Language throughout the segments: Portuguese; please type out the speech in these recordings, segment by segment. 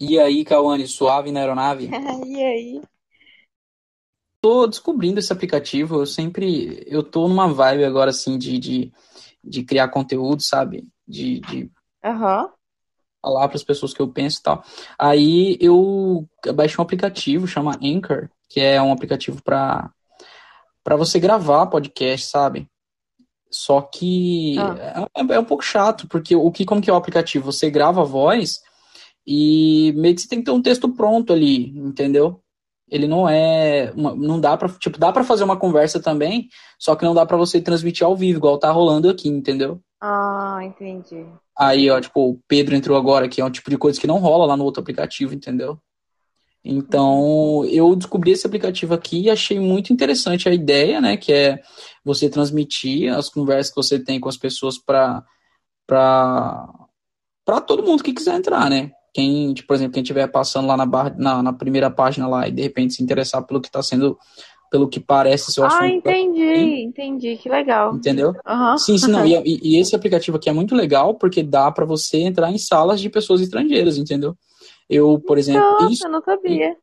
E aí, Cauane, suave na aeronave? E aí? Tô descobrindo esse aplicativo, eu sempre, eu tô numa vibe agora, assim, de, de, de criar conteúdo, sabe? De, de Aham. falar para as pessoas que eu penso e tal. Aí eu baixei um aplicativo, chama Anchor, que é um aplicativo para para você gravar podcast, sabe? Só que Ah. é, é um pouco chato, porque o que, como que é o aplicativo? Você grava a voz e meio que você tem que ter um texto pronto ali, entendeu? Ele não é, uma- não dá pra, tipo, dá pra fazer uma conversa também, só que não dá pra você transmitir ao vivo, igual tá rolando aqui, entendeu? Ah, entendi. Aí, ó, tipo, o Pedro entrou agora, que é um tipo de coisa que não rola lá no outro aplicativo, entendeu? Então, eu descobri esse aplicativo aqui e achei muito interessante a ideia, né, que é você transmitir as conversas que você tem com as pessoas para para para todo mundo que quiser entrar, né? Quem, tipo, por exemplo, quem estiver passando lá na, barra, na, na primeira página lá e de repente se interessar pelo que está sendo, pelo que parece ser o Ah, assunto, entendi, entendi. Que legal. entendeu? Aham. Sim, sim, não. E, e- esse aplicativo aqui é muito legal porque dá para você entrar em salas de pessoas estrangeiras, entendeu? Eu, por exemplo, Nossa, isso, eu não sabia.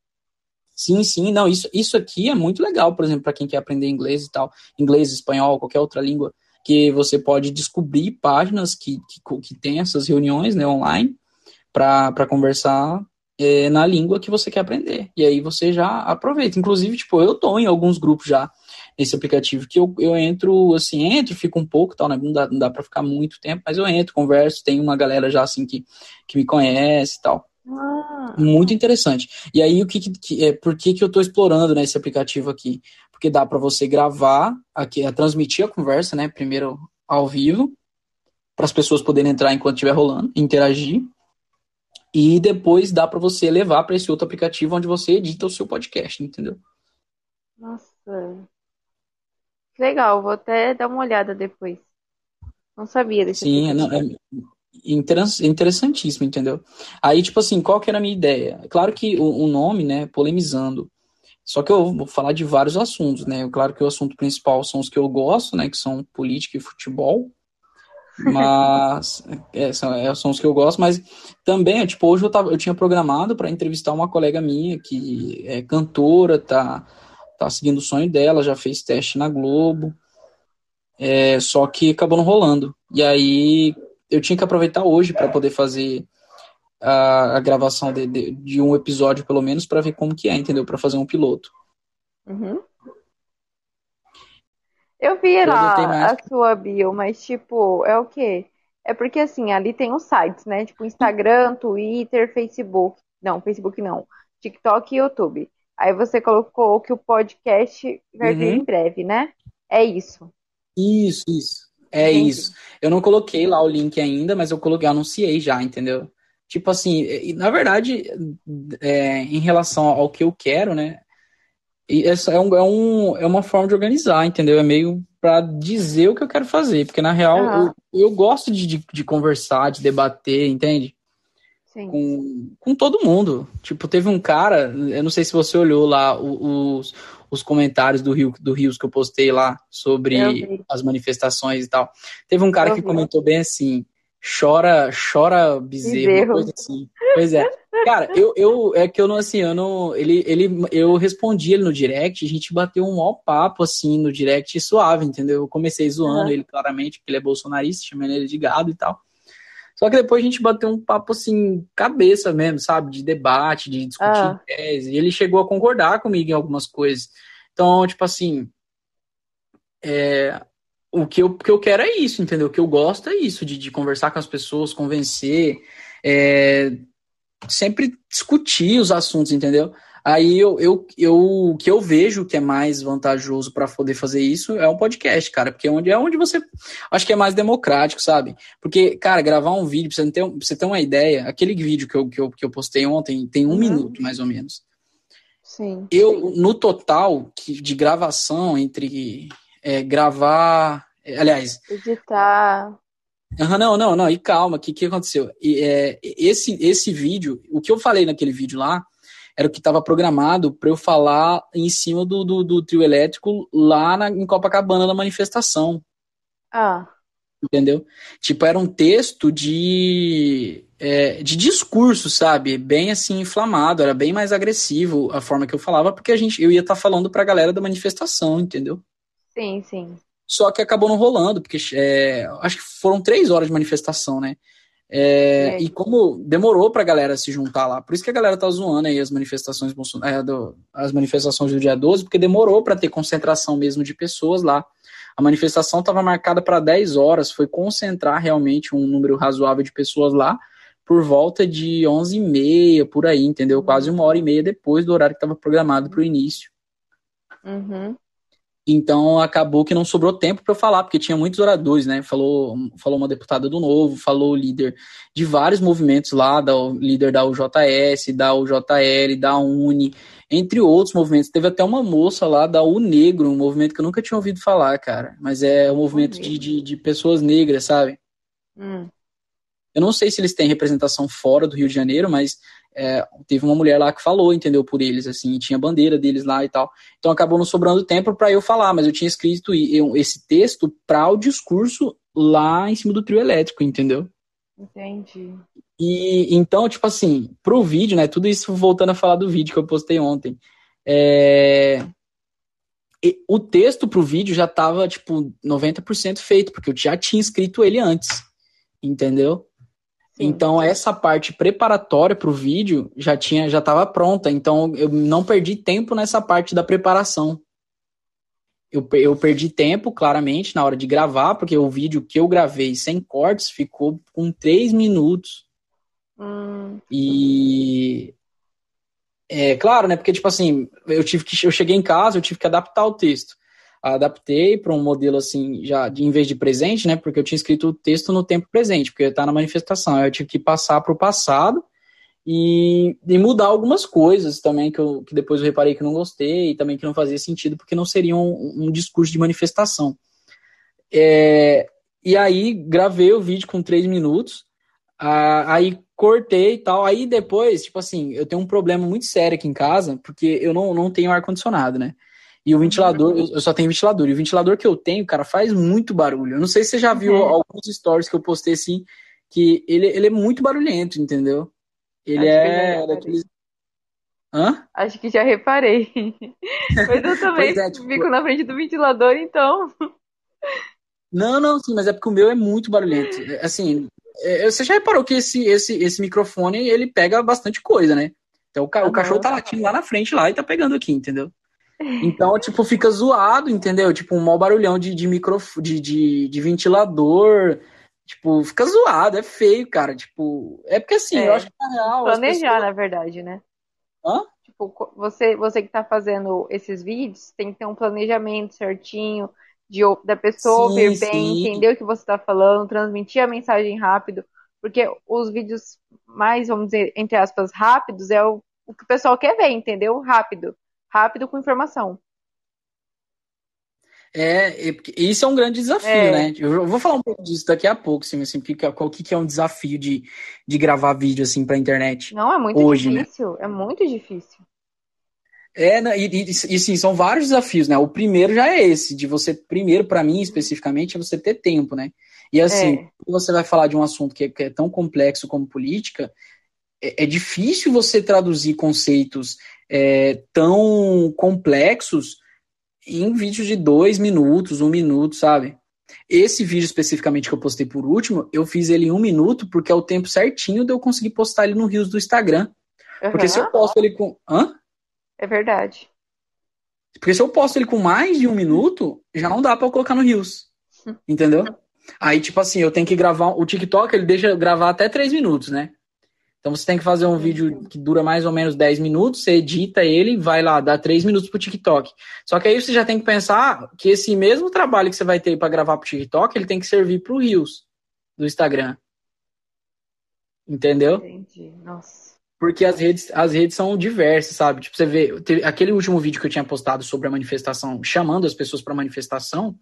sim, sim, não, isso, isso aqui é muito legal, por exemplo, para quem quer aprender inglês e tal, inglês, espanhol, qualquer outra língua, que você pode descobrir páginas que, que, que tem essas reuniões, né, online, para conversar é, na língua que você quer aprender. E aí você já aproveita. Inclusive, tipo, eu tô em alguns grupos já nesse aplicativo que eu, eu entro, assim, entro, fico um pouco, tal, né? Não dá, não dá para ficar muito tempo, mas eu entro, converso, tem uma galera já assim que, que me conhece e tal. Ah, Muito interessante. E aí, o que, que- é, por que, que eu estou explorando né, esse aplicativo aqui? Porque dá para você gravar, aqui, a transmitir a conversa, né? Primeiro ao vivo, para as pessoas poderem entrar enquanto estiver rolando, interagir. E depois dá para você levar para esse outro aplicativo onde você edita o seu podcast, entendeu? nossa. Legal, vou até dar uma olhada depois. Não sabia desse Sim, é, não, é interes- interessantíssimo, entendeu? Aí, tipo assim, qual que era a minha ideia? Claro que o, o nome, né, polemizando. Só que eu vou falar de vários assuntos, né? Claro que o assunto principal são os que eu gosto, né? Que são política e futebol. Mas é, são, é, são os que eu gosto, mas também, tipo, hoje eu, tava, eu tinha programado para entrevistar uma colega minha que é cantora, tá, tá seguindo o sonho dela, já fez teste na Globo, é, só que acabou não rolando. E aí eu tinha que aproveitar hoje para poder fazer a, a gravação de, de, de um episódio, pelo menos, para ver como que é, entendeu? Para fazer um piloto. Uhum. Eu vi lá a sua bio, mas tipo, é o quê? É porque assim, ali tem os sites, né? Tipo Instagram, Twitter, Facebook. Não, Facebook não. TikTok e YouTube. Aí você colocou que o podcast vai vir Uhum. em breve, né? É isso. Isso, isso. É Entendi. isso. Eu não coloquei lá o link ainda, mas eu coloquei, anunciei já, entendeu? Tipo assim, na verdade, é, em relação ao que eu quero, né? E essa é, um, é, um, é uma forma de organizar, entendeu? É meio pra dizer o que eu quero fazer, porque na real Aham, eu, eu gosto de, de, de conversar, de debater, entende? sim. Com, com todo mundo. Tipo, teve um cara, eu não sei se você olhou lá os, os comentários do Rio, do Rios que eu postei lá sobre as manifestações e tal. Teve um cara eu que vi. comentou bem assim: chora, chora bezerro, Bezerro. coisa assim. Pois é. Cara, eu, eu é que eu não assim, eu não, ele, ele, eu respondi ele no direct, a gente bateu um maior papo assim no direct suave, entendeu? Eu comecei zoando Aham. ele claramente, porque ele é bolsonarista, chamando ele de gado e tal. Só que depois a gente bateu um papo assim, cabeça mesmo, sabe? De debate, de discutir Ah, ideias. E ele chegou a concordar comigo em algumas coisas. Então, tipo assim, é, o que eu, que eu quero é isso, entendeu? O que eu gosto é isso, de, de conversar com as pessoas, convencer, é, sempre discutir os assuntos, entendeu? Aí eu, eu, eu, o que eu vejo que é mais vantajoso para poder fazer isso é um podcast, cara, porque é onde, é onde você acho que é mais democrático, sabe? Porque, cara, gravar um vídeo, pra você, ter, pra você ter uma ideia, aquele vídeo que eu, que, eu, que eu postei ontem tem um uhum, minuto, mais ou menos. sim. Eu, no total que- de gravação, entre é, gravar. Aliás, Editar. aham, não, não, não, e calma, o que, que aconteceu? E, é, esse, esse vídeo, o que eu falei naquele vídeo lá, era o que estava programado para eu falar em cima do, do, do trio elétrico lá na, em Copacabana na manifestação. Ah, entendeu? Tipo, era um texto de, é, de discurso, sabe? Bem assim, inflamado, era bem mais agressivo a forma que eu falava, porque a gente, eu ia estar tá falando pra galera da manifestação, entendeu? Sim, sim. Só que acabou não rolando, porque é, acho que foram três horas de manifestação, né? É, e como demorou pra galera se juntar lá, por isso que a galera tá zoando aí as manifestações, é, do, as manifestações do dia 12, porque demorou para ter concentração mesmo de pessoas lá. A manifestação estava marcada para 10 horas, foi concentrar realmente um número razoável de pessoas lá por volta de 11 e meia, por aí, entendeu? Quase uma hora e meia depois do horário que estava programado para o início. Uhum. Então acabou que não sobrou tempo para eu falar, porque tinha muitos oradores, né? Falou, falou uma deputada do Novo, falou o líder de vários movimentos lá, da, o líder da UJS, da UJL, da UNE, entre outros movimentos. Teve até uma moça lá da U Negro, um movimento que eu nunca tinha ouvido falar, cara. Mas é um movimento de, de, de pessoas negras, sabe? Hum. Eu não sei se eles têm representação fora do Rio de Janeiro, mas é, teve uma mulher lá que falou, entendeu, por eles, assim, tinha bandeira deles lá e tal. Então acabou não sobrando tempo para eu falar, mas eu tinha escrito esse texto para o discurso lá em cima do trio elétrico, entendeu? Entendi. E então, tipo assim, pro vídeo, né? Tudo isso voltando a falar do vídeo que eu postei ontem. É, o texto pro vídeo já tava, tipo, 90% feito, porque eu já tinha escrito ele antes, entendeu? Então essa parte preparatória para o vídeo já tinha, já estava pronta. Então eu não perdi tempo nessa parte da preparação. Eu, eu perdi tempo, claramente, na hora de gravar, porque o vídeo que eu gravei sem cortes ficou com três minutos. Hum. E é claro, né? Porque tipo assim, eu tive que eu cheguei em casa, eu tive que adaptar o texto adaptei para um modelo assim, já de, em vez de presente, né? Porque eu tinha escrito o texto no tempo presente, porque está na manifestação. Eu tive que passar para o passado e, e, mudar algumas coisas também que, eu, que depois eu reparei que não gostei e também que não fazia sentido, porque não seria um, um discurso de manifestação. É, e aí gravei o vídeo com três minutos, ah, aí cortei e tal. Aí depois, tipo assim, eu tenho um problema muito sério aqui em casa, porque eu não, não tenho ar-condicionado, né? E o ventilador, eu só tenho ventilador. E o ventilador que eu tenho, cara, faz muito barulho. Eu não sei se você já viu uhum. alguns stories que eu postei assim, que ele, ele é muito barulhento, entendeu? Ele Acho é daqueles. Hã? Acho que já reparei. Mas eu também é, tipo... fico na frente do ventilador, então. Não, não, sim, mas é porque o meu é muito barulhento. Assim, é, você já reparou que esse, esse, esse microfone ele pega bastante coisa, né? Então o, ca uhum. o cachorro tá latindo lá na frente lá e tá pegando aqui, entendeu? Então, tipo, fica zoado, entendeu? Tipo, um mau barulhão de, de, micro, de, de, de, ventilador. Tipo, fica zoado, é feio, cara. Tipo, é porque assim, é, eu acho que na real. Planejar, pessoas... na verdade, né? Hã? Tipo, você, você que tá fazendo esses vídeos tem que ter um planejamento certinho de, da pessoa sim, ouvir bem, sim. entender o que você tá falando, transmitir a mensagem rápido. Porque os vídeos mais, vamos dizer, entre aspas, rápidos é o, o que o pessoal quer ver, entendeu? Rápido rápido com informação. É, isso é um grande desafio, é. né? Eu vou falar um pouco disso daqui a pouco, assim, assim que, qual que é um desafio de, de gravar vídeo, assim, pra internet. Não, é muito hoje, né? difícil, né? é muito difícil. É, e, e, e, sim, são vários desafios, né? O primeiro já é esse, de você, primeiro, para mim, especificamente, é você ter tempo, né? E assim, é. você vai falar de um assunto que é, que é tão complexo como política, é, é difícil você traduzir conceitos é, tão complexos em vídeos de dois minutos, um minuto, sabe? Esse vídeo especificamente que eu postei por último, eu fiz ele em um minuto porque é o tempo certinho de eu conseguir postar ele no Rios do Instagram. Uhum. Porque se eu posto ele com. Hã? É verdade. Porque se eu posto ele com mais de um minuto, já não dá para eu colocar no Rios. Entendeu? Aí, tipo assim, eu tenho que gravar. O TikTok ele deixa gravar até três minutos, né? Então você tem que fazer um vídeo que dura mais ou menos 10 minutos, você edita ele, vai lá, dá 3 minutos pro TikTok. Só que aí você já tem que pensar que esse mesmo trabalho que você vai ter para gravar pro TikTok, ele tem que servir pro Reels do Instagram. Entendeu? Entendi. Nossa. Porque as redes, as redes são diversas, sabe? Tipo, você vê, aquele último vídeo que eu tinha postado sobre a manifestação, chamando as pessoas para manifestação,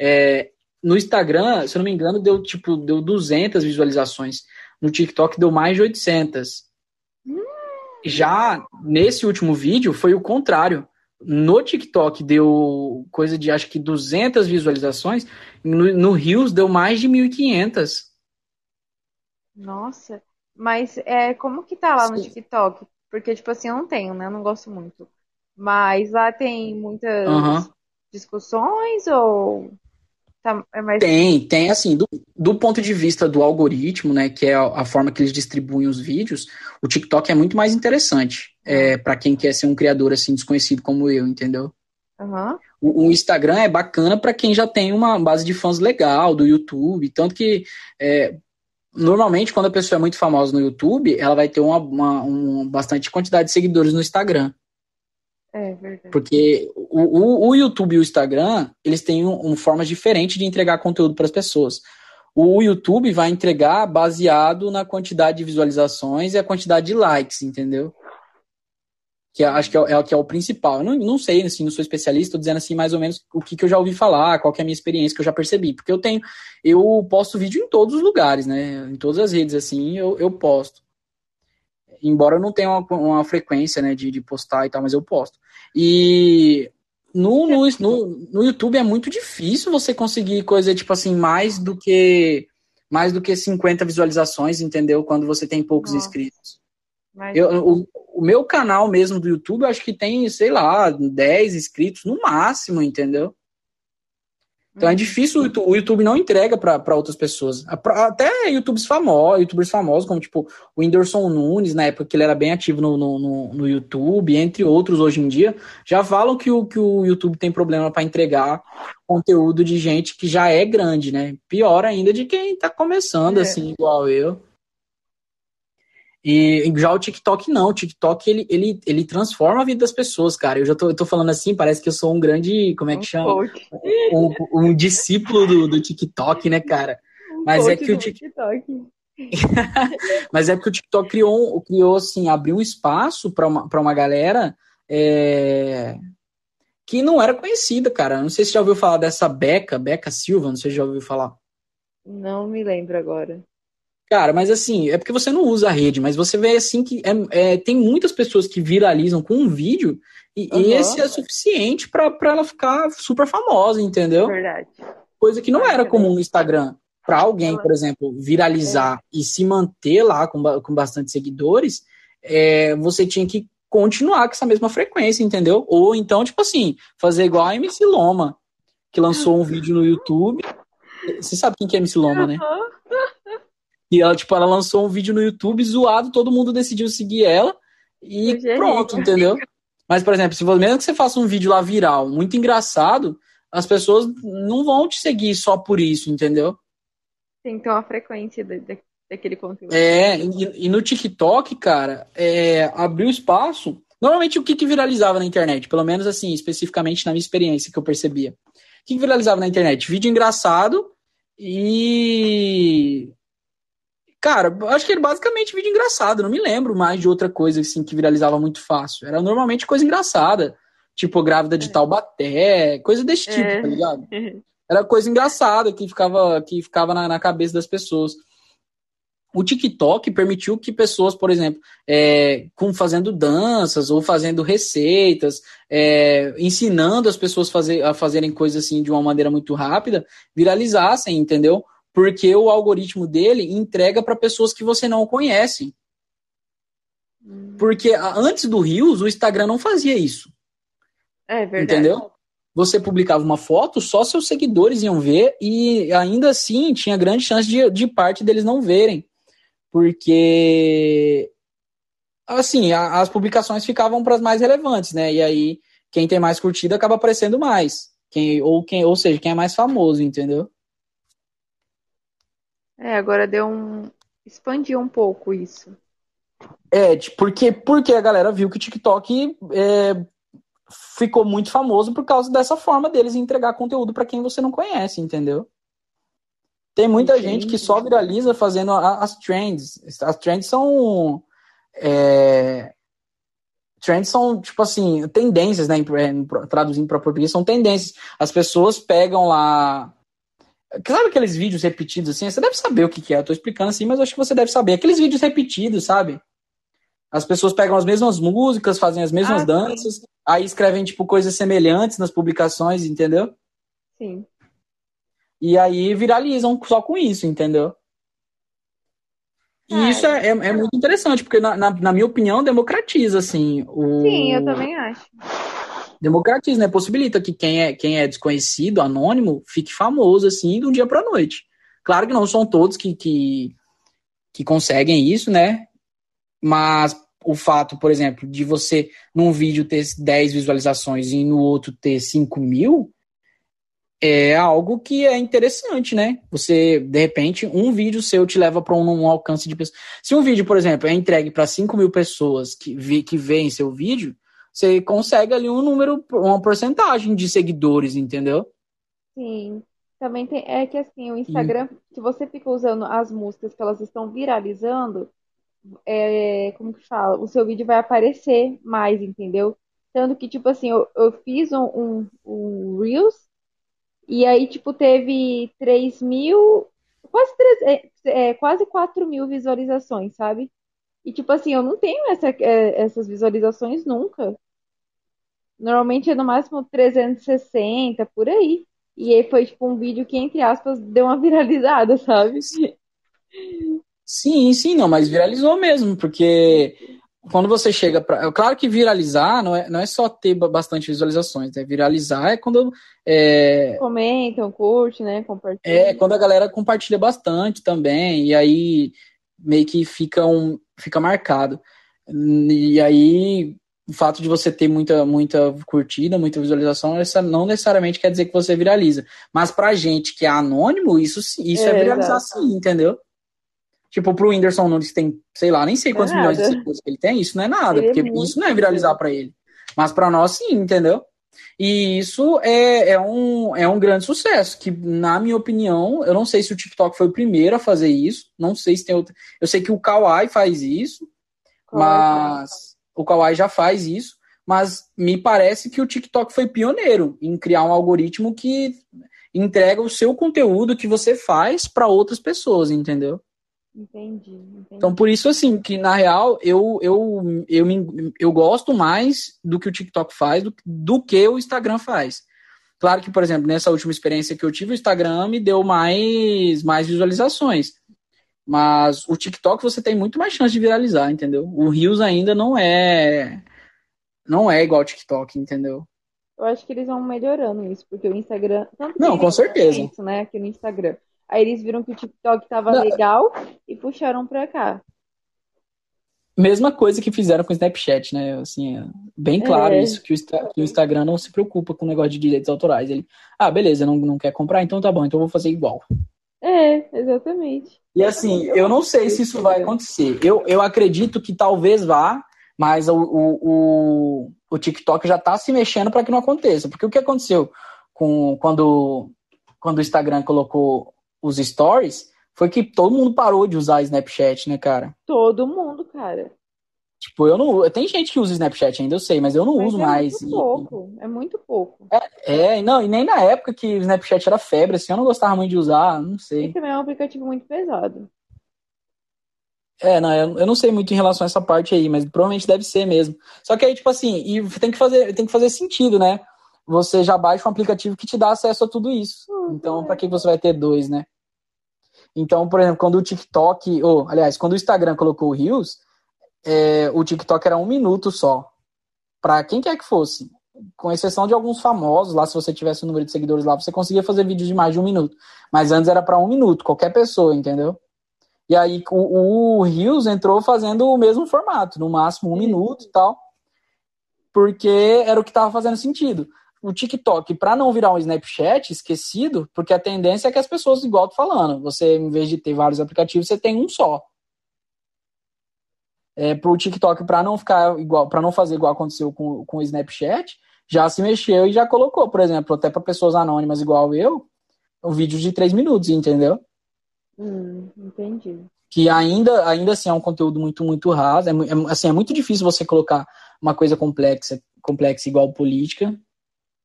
é, no Instagram, se eu não me engano, deu tipo deu 200 visualizações. No TikTok deu mais de 800. Hum. Já nesse último vídeo foi o contrário. no TikTok deu coisa de acho que 200 visualizações, no, Reels deu mais de 1.500. Nossa, mas é, como que tá lá no TikTok? Porque, tipo assim, eu não tenho, né? Eu não gosto muito. Mas lá tem muitas Aham. discussões ou tá, é mais. Tem, tem assim, do, do ponto de vista do algoritmo, né, que é a, a forma que eles distribuem os vídeos, o TikTok é muito mais interessante é, para quem quer ser um criador assim desconhecido como eu, entendeu? Aham. O, o Instagram é bacana para quem já tem uma base de fãs legal do YouTube, tanto que é, normalmente quando a pessoa é muito famosa no YouTube, ela vai ter uma, uma, uma bastante quantidade de seguidores no Instagram. É verdade. Porque o, o, o YouTube e o Instagram, eles têm um, um formas diferentes de entregar conteúdo para as pessoas. O YouTube vai entregar baseado na quantidade de visualizações e a quantidade de likes, entendeu? Que eu acho que é, o- é, que é o principal. Eu não, não sei, assim, não sou especialista, tô dizendo assim mais ou menos o que, que eu já ouvi falar, qual é a minha experiência que eu já percebi. Porque eu tenho, eu posto vídeo em todos os lugares, né? Em todas as redes, assim, eu, eu posto. Embora eu não tenha uma, uma frequência, né, de, de postar e tal, mas eu posto. E no, no, no, no YouTube é muito difícil você conseguir coisa, tipo assim, mais do que mais do que 50 visualizações, entendeu? Quando você tem poucos Nossa. inscritos. Eu, o, o meu canal mesmo do YouTube, acho que tem, sei lá, 10 inscritos no máximo, entendeu? Então é difícil, o Youtube- não entrega para outras pessoas. Até YouTubers famosos, youtubers famosos, como tipo o Whindersson Nunes, na época que ele era bem ativo no, no, no, YouTube, entre outros hoje em dia, já falam que o, que o YouTube tem problema para entregar conteúdo de gente que já é grande, né? Pior ainda de quem tá começando, É. assim, igual eu. E já o TikTok não, o TikTok ele, ele, ele transforma a vida das pessoas, cara. Eu já tô, eu tô falando assim, parece que eu sou um grande, como é que um chama? coach. um, um discípulo do, do TikTok, né, cara? Um Mas é que o TikTok. Mas é porque o TikTok criou, criou assim, abriu um espaço para uma, pra uma galera é, que não era conhecida, cara. Não sei se você já ouviu falar dessa Beca, Beca Silva, não sei se já ouviu falar. Não me lembro agora. Cara, mas assim, é porque você não usa a rede, mas você vê assim que é, é, tem muitas pessoas que viralizam com um vídeo e Aham. esse é suficiente pra pra ela ficar super famosa, entendeu? Verdade. coisa que não era é comum no Instagram. Para alguém, Ela- por exemplo, viralizar e se manter lá com, com bastante seguidores, é, você tinha que continuar com essa mesma frequência, entendeu? Ou então, tipo assim, fazer igual a MC Loma, que lançou um vídeo no YouTube. Você sabe quem que é MC Loma, né? E ela, tipo, ela lançou um vídeo no YouTube zoado, todo mundo decidiu seguir ela e pronto, entendeu? Mas, por exemplo, se você, mesmo que você faça um vídeo lá viral, muito engraçado, as pessoas não vão te seguir só por isso, entendeu? Ter uma frequência da- da- daquele conteúdo. É, e, e no TikTok, cara, é, abriu espaço. Normalmente o que, que viralizava na internet, pelo menos assim, especificamente na minha experiência que eu percebia. O que, que viralizava na internet? Vídeo engraçado e. Cara, acho que era basicamente vídeo engraçado. Não me lembro mais de outra coisa assim que viralizava muito fácil. Era normalmente coisa engraçada. Tipo, grávida de É. Taubaté, coisa desse tipo, É. tá ligado? Era coisa engraçada que ficava, que ficava na, na cabeça das pessoas. O TikTok permitiu que pessoas, por exemplo, é, com, fazendo danças ou fazendo receitas, é, ensinando as pessoas fazer, a fazerem coisas assim de uma maneira muito rápida, viralizassem, entendeu? Porque o algoritmo dele entrega para pessoas que você não conhece. Hum. Porque antes do Reels, o Instagram não fazia isso. É verdade. Entendeu? Você publicava uma foto, só seus seguidores iam ver, e ainda assim tinha grande chance de, de parte deles não verem. Porque, assim, a- as publicações ficavam para as mais relevantes, né? E aí, quem tem mais curtida acaba aparecendo mais. Quem, ou, quem, ou seja, quem é mais famoso, entendeu? É, agora deu um. Expandiu um pouco isso. É, de- porque, porque a galera viu que o TikTok é, ficou muito famoso por causa dessa forma deles entregar conteúdo para quem você não conhece, entendeu? Tem muita Entendi. gente que só viraliza fazendo as trends. As trends são. é, trends são, tipo assim, tendências, né? Traduzindo para português, são tendências. As pessoas pegam lá. Sabe aqueles vídeos repetidos assim? Você deve saber o que é. Eu tô explicando assim, mas acho que você deve saber. Aqueles vídeos repetidos, sabe? As pessoas pegam as mesmas músicas, fazem as mesmas ah, danças, sim. aí escrevem, tipo, coisas semelhantes nas publicações, entendeu? Sim. E aí viralizam só com isso, entendeu? E ah, isso é, é, é, muito interessante, porque, na, na, na, minha opinião, democratiza, assim. O... Sim, eu também acho. Democratiza, né? Possibilita que quem é, quem é desconhecido, anônimo, fique famoso, assim, de um dia pra noite. Claro que não são todos que, que, que conseguem isso, né? Mas o fato, por exemplo, de você num vídeo ter 10 visualizações e no outro ter 5 mil, é algo que é interessante, né? Você, de repente, um vídeo seu te leva para um, um, alcance de pessoas. Se um vídeo, por exemplo, é entregue para 5 mil pessoas que, vê, que veem seu vídeo, você consegue ali um número, uma porcentagem de seguidores, entendeu? Sim. Também tem, é que assim, o Instagram, se você fica usando as músicas que elas estão viralizando, é, como que fala? O seu vídeo vai aparecer mais, entendeu? Tanto que, tipo assim, eu, eu fiz um, um, um Reels e aí, tipo, teve 3 mil, quase, 3, é, é, quase 4 mil visualizações, sabe? E, tipo assim, eu não tenho essa, é, essas visualizações nunca. Normalmente é no máximo 360, por aí. E aí foi, tipo, um vídeo que, entre aspas, deu uma viralizada, sabe? Sim, sim, não, mas viralizou mesmo, porque quando você chega para. É claro que viralizar não é, não é só ter bastante visualizações, né? Viralizar é quando. É... Comentam, curte, né? Compartilha. É, quando a galera compartilha bastante também, e aí meio que fica, um, fica marcado. E aí, o fato de você ter muita, muita curtida, muita visualização, isso não necessariamente quer dizer que você viraliza. Mas pra gente que é anônimo, isso, isso é, é viralizar exato. sim, entendeu? Tipo, pro Whindersson Nunes, que tem, sei lá, nem sei quantos milhões de seguidores que ele tem, isso não é nada, ele é porque é isso não é viralizar para ele. Mas para nós, sim, entendeu? E isso é, é, um, é um grande sucesso, que, na minha opinião, eu não sei se o TikTok foi o primeiro a fazer isso, não sei se tem outro. Eu sei que o Kawaii faz isso, mas. O Kawaii já faz isso, mas me parece que o TikTok foi pioneiro em criar um algoritmo que entrega o seu conteúdo que você faz para outras pessoas, entendeu? Entendi, entendi, Então, por isso, assim, que na real, eu, eu, eu, me, eu gosto mais do que o TikTok faz do, do que o Instagram faz. Claro que, por exemplo, nessa última experiência que eu tive, o Instagram me deu mais, mais visualizações. Mas o TikTok você tem muito mais chance de viralizar, entendeu? O Reels ainda não é. Não é igual ao TikTok, entendeu? Eu acho que eles vão melhorando isso, porque o Instagram. não, com certeza. Isso, né? Aqui no Instagram. Aí eles viram que o TikTok tava Não. legal e puxaram pra cá. Mesma coisa que fizeram com o Snapchat, né? Assim, é bem claro é. isso, que o, que o, Instagram não se preocupa com o negócio de direitos autorais. Ele, ah, beleza, não, não quer comprar, então tá bom, então eu vou fazer igual. É, exatamente. E assim, eu não sei se isso vai acontecer. Eu, eu acredito que talvez vá, mas o, o, o, TikTok já tá se mexendo para que não aconteça. Porque o que aconteceu com quando, quando o Instagram colocou os stories, foi que todo mundo parou de usar Snapchat, né, cara? Todo mundo, cara. Tipo, eu não. Tem gente que usa Snapchat ainda, eu sei, mas eu não mas uso é mais. Muito pouco, é muito pouco. É, é, não, e nem na época que o Snapchat era febre, assim, eu não gostava muito de usar, não sei. E também é um aplicativo muito pesado. É, não, eu, eu não sei muito em relação a essa parte aí, mas provavelmente deve ser mesmo. Só que aí, tipo assim, e tem que fazer, tem que fazer sentido, né? Você já baixa um aplicativo que te dá acesso a tudo isso. Então, para que você vai ter dois, né? Então, por exemplo, quando o TikTok, ou aliás, quando o Instagram colocou o Reels, é, o TikTok era um minuto só. Para quem quer que fosse. Com exceção de alguns famosos, lá, se você tivesse o um número de seguidores lá, você conseguia fazer vídeos de mais de um minuto. Mas antes era para um minuto, qualquer pessoa, entendeu? E aí o, o Reels entrou fazendo o mesmo formato, no máximo um minuto e tal, porque era o que estava fazendo sentido o TikTok, para não virar um Snapchat esquecido, porque a tendência é que as pessoas, igual eu tô falando, você, em vez de ter vários aplicativos, você tem um só. É, pro TikTok, para não ficar igual, para não fazer igual aconteceu com, com o Snapchat, já se mexeu e já colocou, por exemplo, até para pessoas anônimas igual eu, um vídeo de três minutos, entendeu? Hum, entendi. Que ainda, ainda assim é um conteúdo muito, muito raso. É, é, assim, é muito difícil você colocar uma coisa complexa, complexa igual política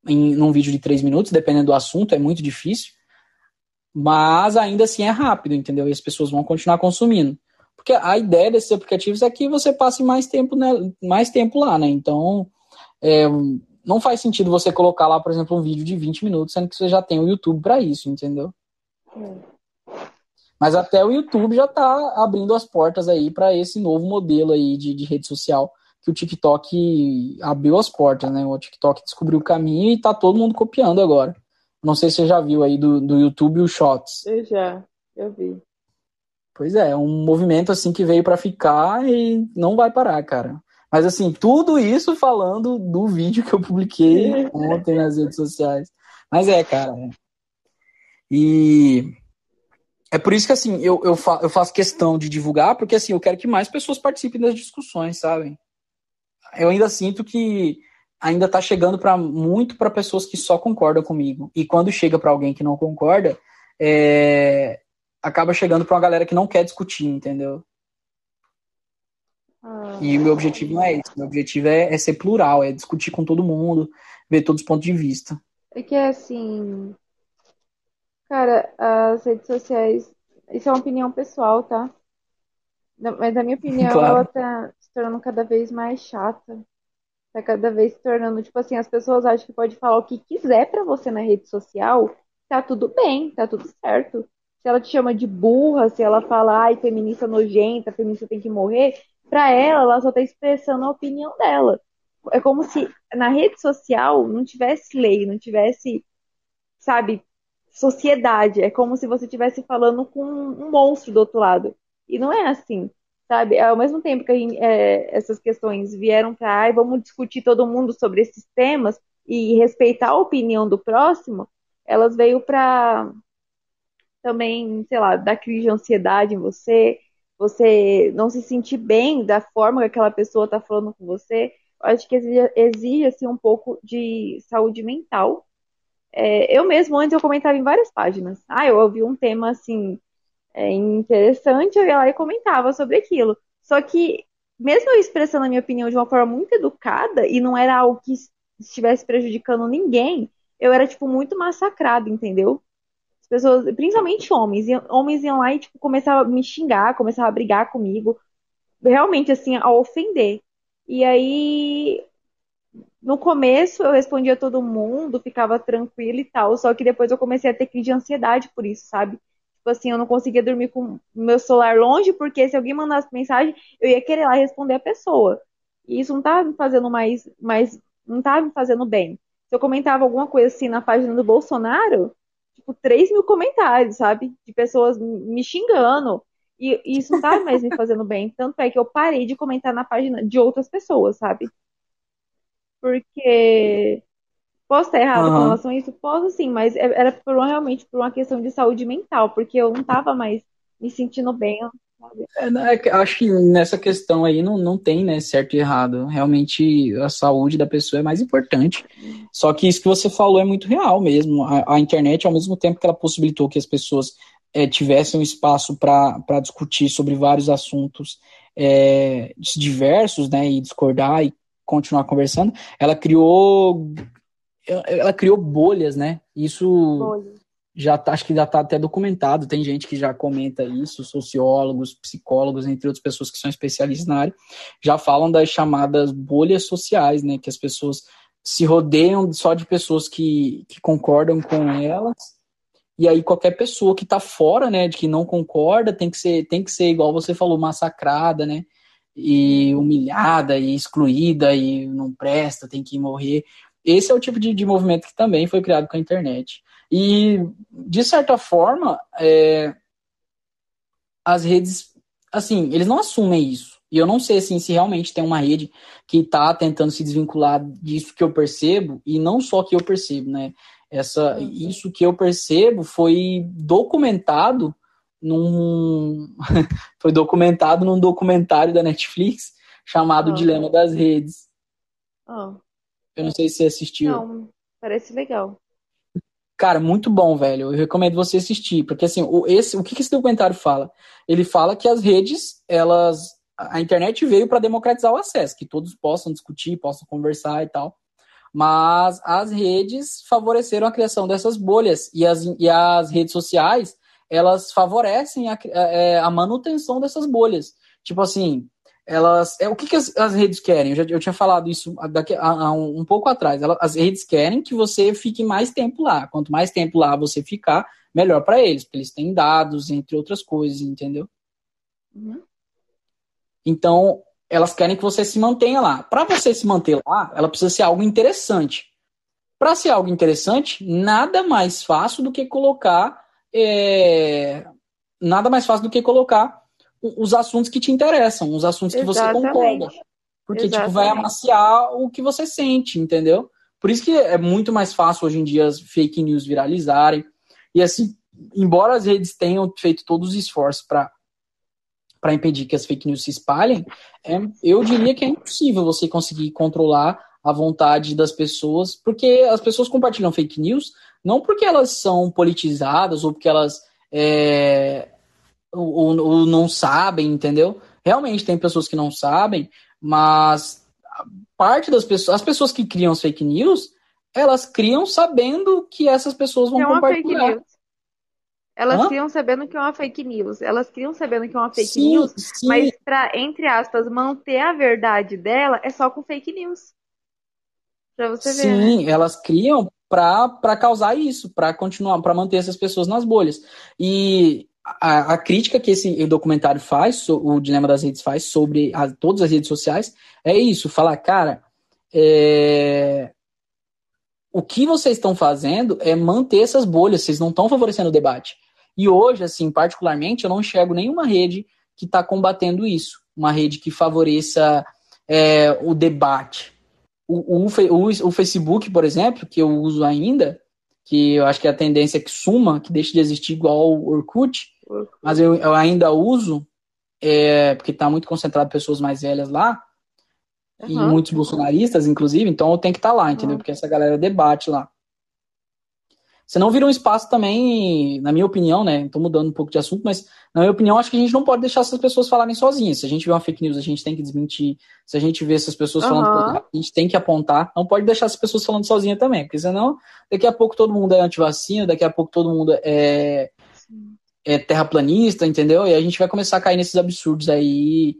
em num vídeo de três minutos, dependendo do assunto, é muito difícil. Mas ainda assim é rápido, entendeu? E as pessoas vão continuar consumindo. Porque a ideia desses aplicativos é que você passe mais tempo, né, mais tempo lá, né? Então, é, não faz sentido você colocar lá, por exemplo, um vídeo de 20 minutos, sendo que você já tem o YouTube para isso, entendeu? Mas até o YouTube já está abrindo as portas aí para esse novo modelo aí de, de, rede social que o TikTok abriu as portas, né? O TikTok descobriu o caminho e tá todo mundo copiando agora. Não sei se você já viu aí do, do YouTube o Shots. Eu já, eu vi. Pois é, é um movimento assim que veio para ficar e não vai parar, cara. Mas assim, tudo isso falando do vídeo que eu publiquei ontem nas redes sociais. Mas é, cara. É. E é por isso que assim, eu, eu, fa eu faço questão de divulgar, porque assim, eu quero que mais pessoas participem das discussões, sabe? Eu ainda sinto que ainda tá chegando para muito para pessoas que só concordam comigo. E quando chega para alguém que não concorda, é, acaba chegando para uma galera que não quer discutir, entendeu? Ah. E o meu objetivo não é esse. Meu objetivo é, é, ser plural, é discutir com todo mundo, ver todos os pontos de vista. É que é assim. Cara, as redes sociais. Isso é uma opinião pessoal, tá? Mas a minha opinião, claro. ela tá se tornando cada vez mais chata. Tá cada vez se tornando, tipo assim, as pessoas acham que pode falar o que quiser para você na rede social, tá tudo bem, tá tudo certo se ela te chama de burra, se ela fala, ai, feminista nojenta, feminista tem que morrer, para ela, ela só está expressando a opinião dela. É como se na rede social não tivesse lei, não tivesse, sabe, sociedade. É como se você estivesse falando com um monstro do outro lado. E não é assim, sabe? Ao mesmo tempo que gente, é, essas questões vieram para, ai, vamos discutir todo mundo sobre esses temas e respeitar a opinião do próximo, elas veio para também, sei lá, dar crise de ansiedade em você, você não se sentir bem da forma que aquela pessoa está falando com você, eu acho que exige, exige assim, um pouco de saúde mental. É, eu mesmo, antes, eu comentava em várias páginas. Ah, eu ouvi um tema, assim, é, interessante, eu ia lá e comentava sobre aquilo. Só que, mesmo eu expressando a minha opinião de uma forma muito educada, e não era algo que estivesse prejudicando ninguém, eu era, tipo, muito massacrada, entendeu? Pessoas, principalmente homens, homens iam lá e tipo, começavam a me xingar, começavam a brigar comigo, realmente assim, a ofender. E aí, no começo eu respondia todo mundo, ficava tranquila e tal, só que depois eu comecei a ter crise de ansiedade por isso, sabe? Tipo assim, eu não conseguia dormir com meu celular longe, porque se alguém mandasse mensagem, eu ia querer lá responder a pessoa. E isso não tava me fazendo mais, mais não tava me fazendo bem. Se eu comentava alguma coisa assim na página do Bolsonaro, tipo, 3 mil comentários, sabe? De pessoas me xingando. E, e isso não tá mais me fazendo bem. Tanto é que eu parei de comentar na página de outras pessoas, sabe? Porque. Posso estar errado uhum. com relação a isso? Posso sim, mas é, era por realmente por uma questão de saúde mental, porque eu não tava mais me sentindo bem, é, é, acho que nessa questão aí não, não tem né, certo e errado. Realmente a saúde da pessoa é mais importante. Só que isso que você falou é muito real mesmo. A, a internet, ao mesmo tempo que ela possibilitou que as pessoas é, tivessem um espaço para discutir sobre vários assuntos é, diversos, né, e discordar e continuar conversando, ela criou ela criou bolhas, né? Isso bolhas já tá, acho que já está até documentado, tem gente que já comenta isso, sociólogos, psicólogos, entre outras pessoas que são especialistas na área, já falam das chamadas bolhas sociais, né, que as pessoas se rodeiam só de pessoas que, que concordam com elas, e aí qualquer pessoa que está fora, né, de que não concorda, tem que ser, tem que ser igual você falou, massacrada, né, e humilhada e excluída e não presta, tem que morrer. Esse é o tipo de, de movimento que também foi criado com a internet. E, de certa forma, é, as redes, assim, eles não assumem isso. E eu não sei assim, se realmente tem uma rede que está tentando se desvincular disso que eu percebo, e não só que eu percebo, né? Essa, uhum. isso que eu percebo foi documentado num foi documentado num documentário da Netflix chamado oh. Dilema das Redes. Oh. Eu não sei se você assistiu. Não, parece legal. Cara, muito bom, velho. Eu recomendo você assistir, porque assim, o, esse, o que, que esse documentário fala? Ele fala que as redes, elas, a internet veio para democratizar o acesso, que todos possam discutir, possam conversar e tal. Mas as redes favoreceram a criação dessas bolhas e as, e as redes sociais, elas favorecem a, é, a manutenção dessas bolhas. Tipo assim, elas. É, o que, que as, as redes querem? Eu, já, eu tinha falado isso daqui, a, um, um, pouco atrás. Elas, as redes querem que você fique mais tempo lá. Quanto mais tempo lá você ficar, melhor para eles, porque eles têm dados, entre outras coisas, entendeu? Uhum. Então, elas querem que você se mantenha lá. Para você se manter lá, ela precisa ser algo interessante. Para ser algo interessante, nada mais fácil do que colocar. É, nada mais fácil do que colocar os assuntos que te interessam, os assuntos que Exatamente. você concorda. Porque, Exatamente. tipo, vai amaciar o que você sente, entendeu? Por isso que é muito mais fácil hoje em dia as fake news viralizarem. E assim, embora as redes tenham feito todos os esforços para para impedir que as fake news se espalhem, é, eu diria que é impossível você conseguir controlar a vontade das pessoas, porque as pessoas compartilham fake news não porque elas são politizadas ou porque elas é, ou, ou não sabem, entendeu? Realmente tem pessoas que não sabem, mas parte das pessoas, as pessoas que criam as fake news, elas criam sabendo que essas pessoas vão é compartilhar. Elas Hã? criam sabendo que é uma fake news. Elas criam sabendo que é uma fake sim, news, sim. mas para entre aspas manter a verdade dela é só com fake news. Pra você sim, ver. Sim, né? elas criam para causar isso, para continuar, para manter essas pessoas nas bolhas. E a, a, crítica que esse documentário faz, o Dilema das Redes faz sobre a, todas as redes sociais, é isso, falar, cara, é... o que vocês estão fazendo é manter essas bolhas, vocês não estão favorecendo o debate. E hoje, assim, particularmente, eu não enxergo nenhuma rede que está combatendo isso, uma rede que favoreça é, o debate. O, o, o, o Facebook, por exemplo, que eu uso ainda, que eu acho que a tendência é que suma, que deixe de existir igual o Orkut, mas eu, eu ainda uso, é, porque está muito concentrado pessoas mais velhas lá, uhum. e muitos bolsonaristas, inclusive, então eu tenho que estar tá lá, entendeu? Uhum. Porque essa galera debate lá. Você não vira um espaço também, na minha opinião, né? Estou mudando um pouco de assunto, mas na minha opinião, acho que a gente não pode deixar essas pessoas falarem sozinhas. Se a gente vê uma fake news, a gente tem que desmentir. Se a gente vê essas pessoas uhum. falando, a gente tem que apontar. Não pode deixar essas pessoas falando sozinha também, porque senão daqui a pouco todo mundo é antivacina, daqui a pouco todo mundo é, é terraplanista, entendeu? E a gente vai começar a cair nesses absurdos aí.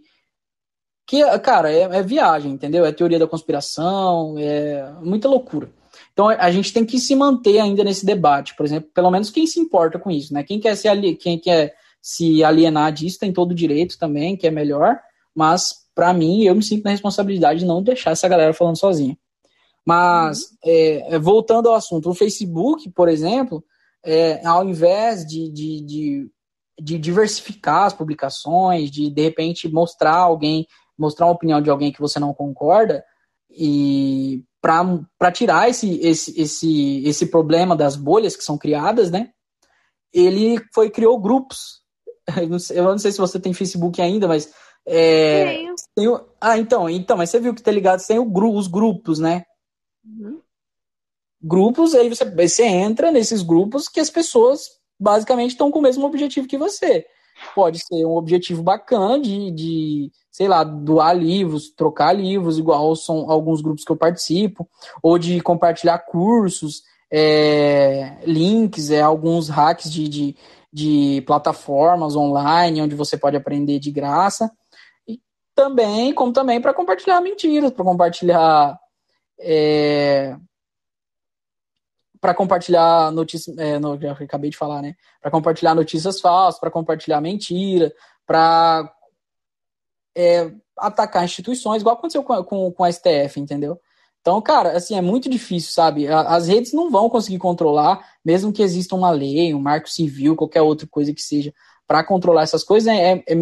Que, cara, é, é viagem, entendeu? É teoria da conspiração, é muita loucura. Então a gente tem que se manter ainda nesse debate, por exemplo, pelo menos quem se importa com isso, né? Quem quer se, ali, quem quer se alienar disso tem todo o direito também, que é melhor, mas para mim eu me sinto na responsabilidade de não deixar essa galera falando sozinha. Mas uhum. é, é voltando ao assunto, o Facebook, por exemplo, é, ao invés de, de, de, de diversificar as publicações, de de repente mostrar alguém, mostrar uma opinião de alguém que você não concorda, e para tirar esse, esse, esse, esse problema das bolhas que são criadas, né? Ele foi criou grupos. Eu não sei, eu não sei se você tem Facebook ainda, mas é, Tenho. tem o, ah, então, então, mas você viu que tá ligado, tem o, os grupos, né? Uhum. Grupos, aí você, você entra nesses grupos que as pessoas basicamente estão com o mesmo objetivo que você. Pode ser um objetivo bacana de, de sei lá, doar livros, trocar livros, igual são alguns grupos que eu participo, ou de compartilhar cursos, é, links, é, alguns hacks de, de, de plataformas online onde você pode aprender de graça. E também, como também para compartilhar mentiras, para compartilhar. É, para compartilhar notícias, é, no, acabei de falar, né? Para compartilhar notícias falsas, para compartilhar mentira, para é, atacar instituições, igual aconteceu com, com, com a STF, entendeu? Então, cara, assim, é muito difícil, sabe? As redes não vão conseguir controlar, mesmo que exista uma lei, um marco civil, qualquer outra coisa que seja, para controlar essas coisas é, é,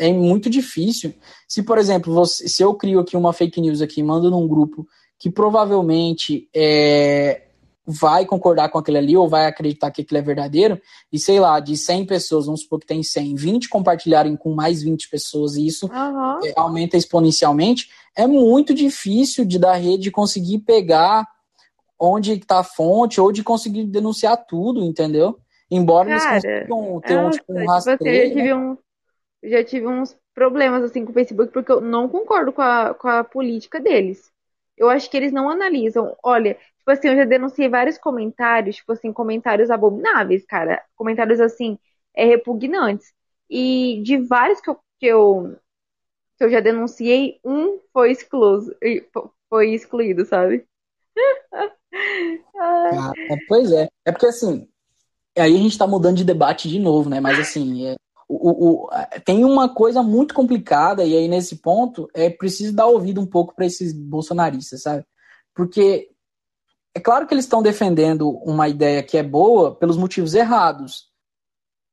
é, muito difícil. Se, por exemplo, você, se eu crio aqui uma fake news aqui, mando num grupo que provavelmente é, vai concordar com aquele ali ou vai acreditar que aquilo é verdadeiro, e sei lá, de 100 pessoas, vamos supor que tem 100, 20 compartilharem com mais 20 pessoas e isso uhum. aumenta exponencialmente, é muito difícil de da rede conseguir pegar onde está a fonte ou de conseguir denunciar tudo, entendeu? Embora Cara, eles consigam ter um, tipo, um rastreio. Você, já, tive um, já tive uns problemas assim com o Facebook porque eu não concordo com a, com a política deles. Eu acho que eles não analisam. Olha, Tipo assim, eu já denunciei vários comentários, tipo assim, comentários abomináveis, cara. Comentários assim, é, repugnantes. E de vários que eu, que eu, que eu já denunciei, um foi excluído, foi excluído, sabe? ah, pois é. É porque assim, aí a gente está mudando de debate de novo, né? Mas assim, é, o, o, tem uma coisa muito complicada, e aí nesse ponto é preciso dar ouvido um pouco para esses bolsonaristas, sabe? Porque é claro que eles estão defendendo uma ideia que é boa pelos motivos errados.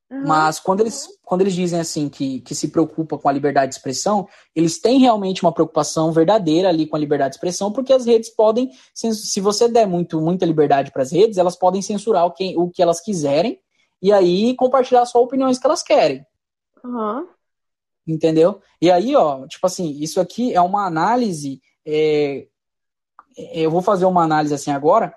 Uhum. Mas quando eles, quando eles dizem assim que, que se preocupa com a liberdade de expressão, eles têm realmente uma preocupação verdadeira ali com a liberdade de expressão, porque as redes podem, se você der muito, muita liberdade para as redes, elas podem censurar o que, o que elas quiserem e aí compartilhar só opiniões que elas querem. Uhum. Entendeu? E aí, ó, tipo assim, isso aqui é uma análise. É, eu vou fazer uma análise assim agora,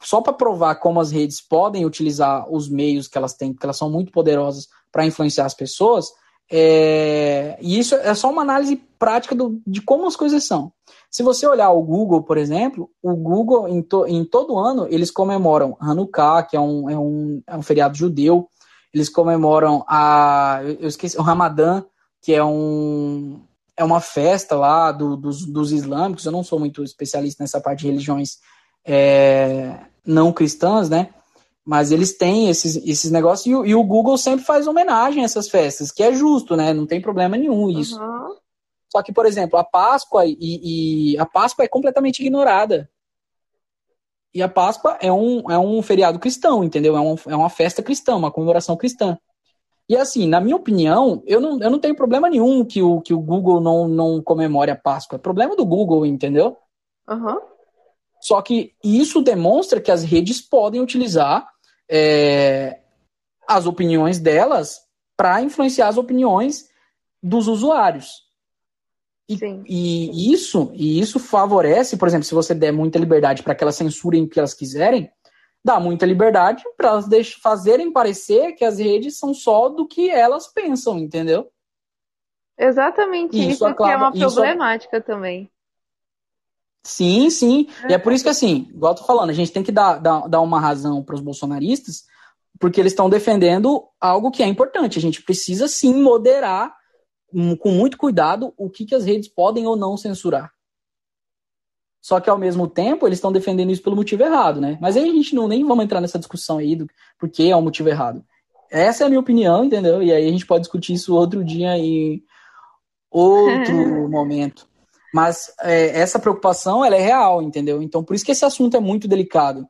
só para provar como as redes podem utilizar os meios que elas têm, porque elas são muito poderosas para influenciar as pessoas. É, e isso é só uma análise prática do, de como as coisas são. Se você olhar o Google, por exemplo, o Google, em, to, em todo ano, eles comemoram Hanukkah, que é um, é um, é um feriado judeu, eles comemoram a. Eu esqueci, o Ramadã, que é um. É uma festa lá do, dos, dos islâmicos. Eu não sou muito especialista nessa parte de religiões é, não cristãs, né? Mas eles têm esses, esses negócios e, e, o Google sempre faz homenagem a essas festas, que é justo, né? Não tem problema nenhum isso. Uhum. Só que, por exemplo, a Páscoa e, e, a Páscoa é completamente ignorada. E a Páscoa é um, é um feriado cristão, entendeu? É, um, é uma festa cristã, uma comemoração cristã. E assim, na minha opinião, eu não, eu não tenho problema nenhum que o, que o Google não, não comemore a Páscoa. É problema do Google, entendeu? Uhum. Só que isso demonstra que as redes podem utilizar é, as opiniões delas para influenciar as opiniões dos usuários. E, e, isso, e isso favorece, por exemplo, se você der muita liberdade para que elas censurem o que elas quiserem, dá muita liberdade para elas fazerem parecer que as redes são só do que elas pensam, entendeu? Exatamente isso, isso é uma problemática também. Sim, sim. É. E é por isso que, assim, igual eu tô falando, a gente tem que dar, dar, dar uma razão para os bolsonaristas, porque eles estão defendendo algo que é importante. A gente precisa sim moderar com muito cuidado o que, que as redes podem ou não censurar. Só que ao mesmo tempo eles estão defendendo isso pelo motivo errado, né? Mas aí a gente não nem vamos entrar nessa discussão aí do porque é o motivo errado. Essa é a minha opinião, entendeu? E aí a gente pode discutir isso outro dia em outro momento. Mas é, essa preocupação ela é real, entendeu? Então por isso que esse assunto é muito delicado.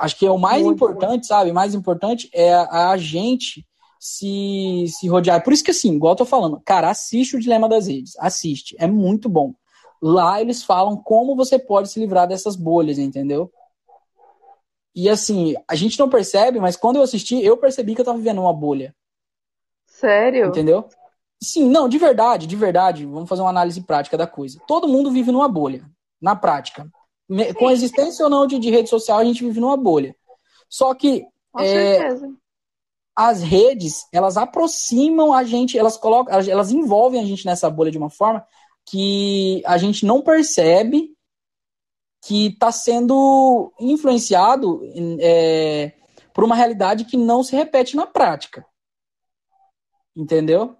Acho que é o mais muito importante, bom. sabe? O mais importante é a, a gente se, se rodear. Por isso que, assim, igual eu tô falando, cara, assiste o Dilema das Redes. Assiste. É muito bom. Lá eles falam como você pode se livrar dessas bolhas, entendeu? E assim, a gente não percebe, mas quando eu assisti, eu percebi que eu tava vivendo uma bolha. Sério? Entendeu? Sim, não, de verdade, de verdade. Vamos fazer uma análise prática da coisa. Todo mundo vive numa bolha, na prática. Sim. Com a existência ou não de, de rede social, a gente vive numa bolha. Só que. Com é, certeza as redes, elas aproximam a gente, elas colocam, elas envolvem a gente nessa bolha de uma forma que a gente não percebe que está sendo influenciado é, por uma realidade que não se repete na prática. Entendeu?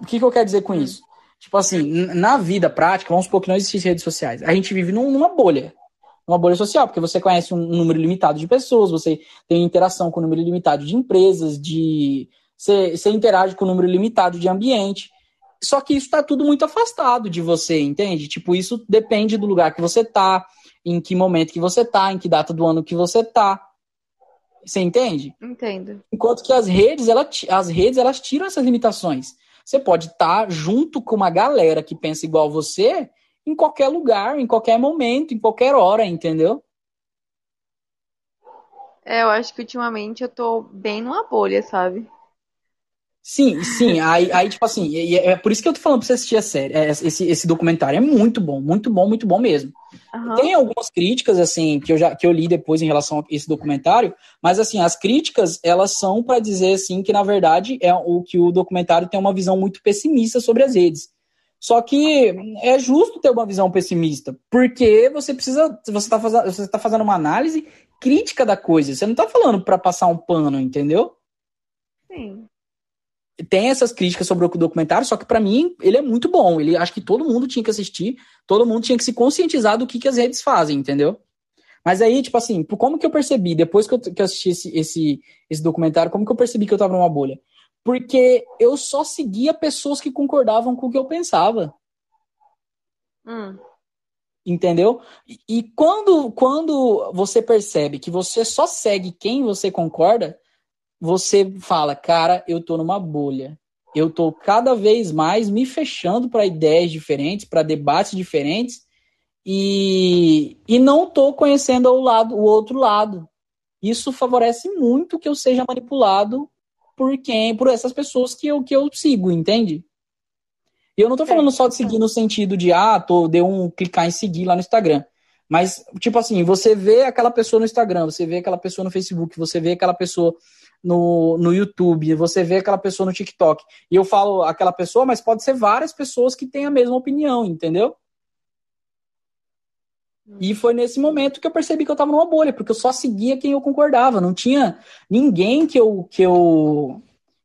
O que, que eu quero dizer com hum. isso? Tipo assim, na vida prática, vamos supor que não existem redes sociais. A gente vive numa bolha uma bolha social, porque você conhece um número limitado de pessoas, você tem interação com um número limitado de empresas, de você, você interage com um número limitado de ambiente. Só que isso está tudo muito afastado de você, entende? Tipo, isso depende do lugar que você tá, em que momento que você tá, em que data do ano que você tá. Você entende? Entendo. Enquanto que as redes, ela, as redes, elas tiram essas limitações. Você pode estar tá junto com uma galera que pensa igual você em qualquer lugar, em qualquer momento, em qualquer hora, entendeu? É, eu acho que ultimamente eu tô bem numa bolha, sabe? Sim, sim. Aí, aí tipo assim, é, é por isso que eu tô falando pra você assistir a série. É, esse, esse documentário é muito bom, muito bom, muito bom mesmo. Uhum. Tem algumas críticas, assim, que eu já que eu li depois em relação a esse documentário, mas assim, as críticas, elas são para dizer assim que na verdade é o que o documentário tem uma visão muito pessimista sobre as redes. Só que é justo ter uma visão pessimista, porque você precisa, você está fazendo, você tá fazendo uma análise crítica da coisa. Você não tá falando para passar um pano, entendeu? Sim. Tem essas críticas sobre o documentário, só que para mim ele é muito bom. Ele acho que todo mundo tinha que assistir, todo mundo tinha que se conscientizar do que, que as redes fazem, entendeu? Mas aí, tipo assim, como que eu percebi, depois que eu, que eu assisti esse, esse, esse documentário, como que eu percebi que eu tava numa bolha? Porque eu só seguia pessoas que concordavam com o que eu pensava. Hum. Entendeu? E, e quando, quando você percebe que você só segue quem você concorda, você fala, cara, eu tô numa bolha. Eu tô cada vez mais me fechando para ideias diferentes, para debates diferentes, e, e não tô conhecendo o, lado, o outro lado. Isso favorece muito que eu seja manipulado por quem, por essas pessoas que eu, que eu sigo, entende? E eu não tô falando só de seguir no sentido de, ah, tô, deu um clicar em seguir lá no Instagram. Mas, tipo assim, você vê aquela pessoa no Instagram, você vê aquela pessoa no Facebook, você vê aquela pessoa no, no YouTube, você vê aquela pessoa no TikTok. E eu falo aquela pessoa, mas pode ser várias pessoas que têm a mesma opinião, entendeu? E foi nesse momento que eu percebi que eu tava numa bolha, porque eu só seguia quem eu concordava. Não tinha ninguém que eu, que eu,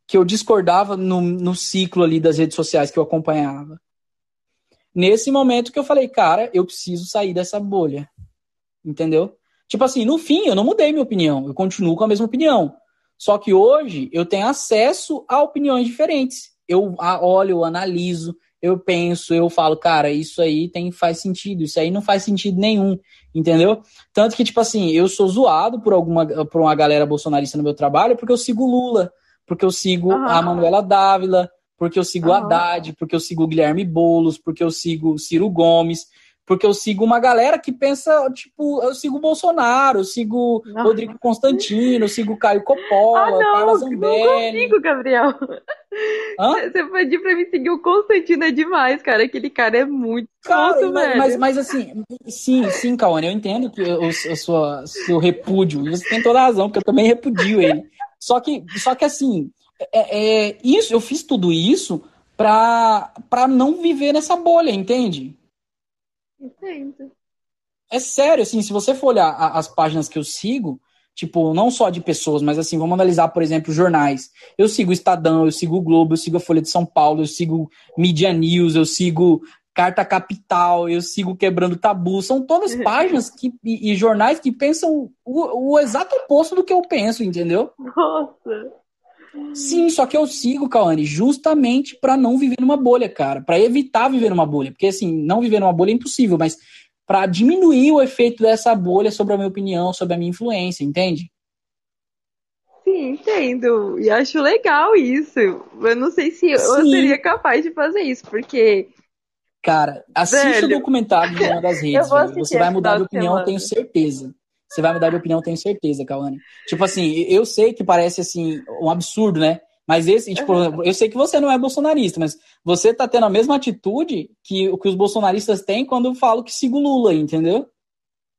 que eu discordava no, no ciclo ali das redes sociais que eu acompanhava. Nesse momento que eu falei, cara, eu preciso sair dessa bolha. Entendeu? Tipo assim, no fim, eu não mudei minha opinião. Eu continuo com a mesma opinião. Só que hoje eu tenho acesso a opiniões diferentes. Eu olho, eu analiso, eu penso, eu falo, cara, isso aí tem faz sentido, isso aí não faz sentido nenhum, entendeu? Tanto que, tipo assim, eu sou zoado por alguma por uma galera bolsonarista no meu trabalho porque eu sigo Lula, porque eu sigo a Manuela Dávila, porque eu sigo uhum. Haddad, porque eu sigo o Guilherme Boulos, porque eu sigo Ciro Gomes, porque eu sigo uma galera que pensa, tipo, eu sigo o Bolsonaro, eu sigo não. Rodrigo Constantino, eu sigo Caio Coppola, ah, não, Carla Zambelli. Não consigo, Gabriel. Hã? Você pedir pra mim seguir o Constantino é demais, cara. Aquele cara é muito cara, tonto, mas, mas, mas, assim, sim, sim, Cauane, eu entendo que o, seu repúdio, e você tem toda a razão, porque eu também repudio ele. Só que, só que assim, é, é, isso, eu fiz tudo isso pra, pra não viver nessa bolha, entende? Entendo. É sério, assim, se você for olhar as páginas que eu sigo, tipo, não só de pessoas, mas assim, vamos analisar, por exemplo, jornais. Eu sigo o Estadão, eu sigo o Globo, eu sigo a Folha de São Paulo, eu sigo Media News, eu sigo Carta Capital, eu sigo Quebrando Tabu. São todas páginas que, e, e jornais que pensam o, o, exato oposto do que eu penso, entendeu? Nossa. Sim, só que eu sigo, Cauane, justamente para não viver numa bolha, cara. para evitar viver numa bolha. Porque, assim, não viver numa bolha é impossível, mas para diminuir o efeito dessa bolha sobre a minha opinião, sobre a minha influência, entende? Sim, entendo. E acho legal isso. Eu não sei se Sim. eu seria capaz de fazer isso, porque. Cara, assista Velho. o documentário de uma das redes. Você vai mudar de opinião, eu tenho certeza. Você vai mudar de opinião, tenho certeza, Cauane. Tipo assim, eu sei que parece assim um absurdo, né? Mas esse, tipo, uhum. eu sei que você não é bolsonarista, mas você tá tendo a mesma atitude que, que os bolsonaristas têm quando eu falo que sigo Lula, entendeu?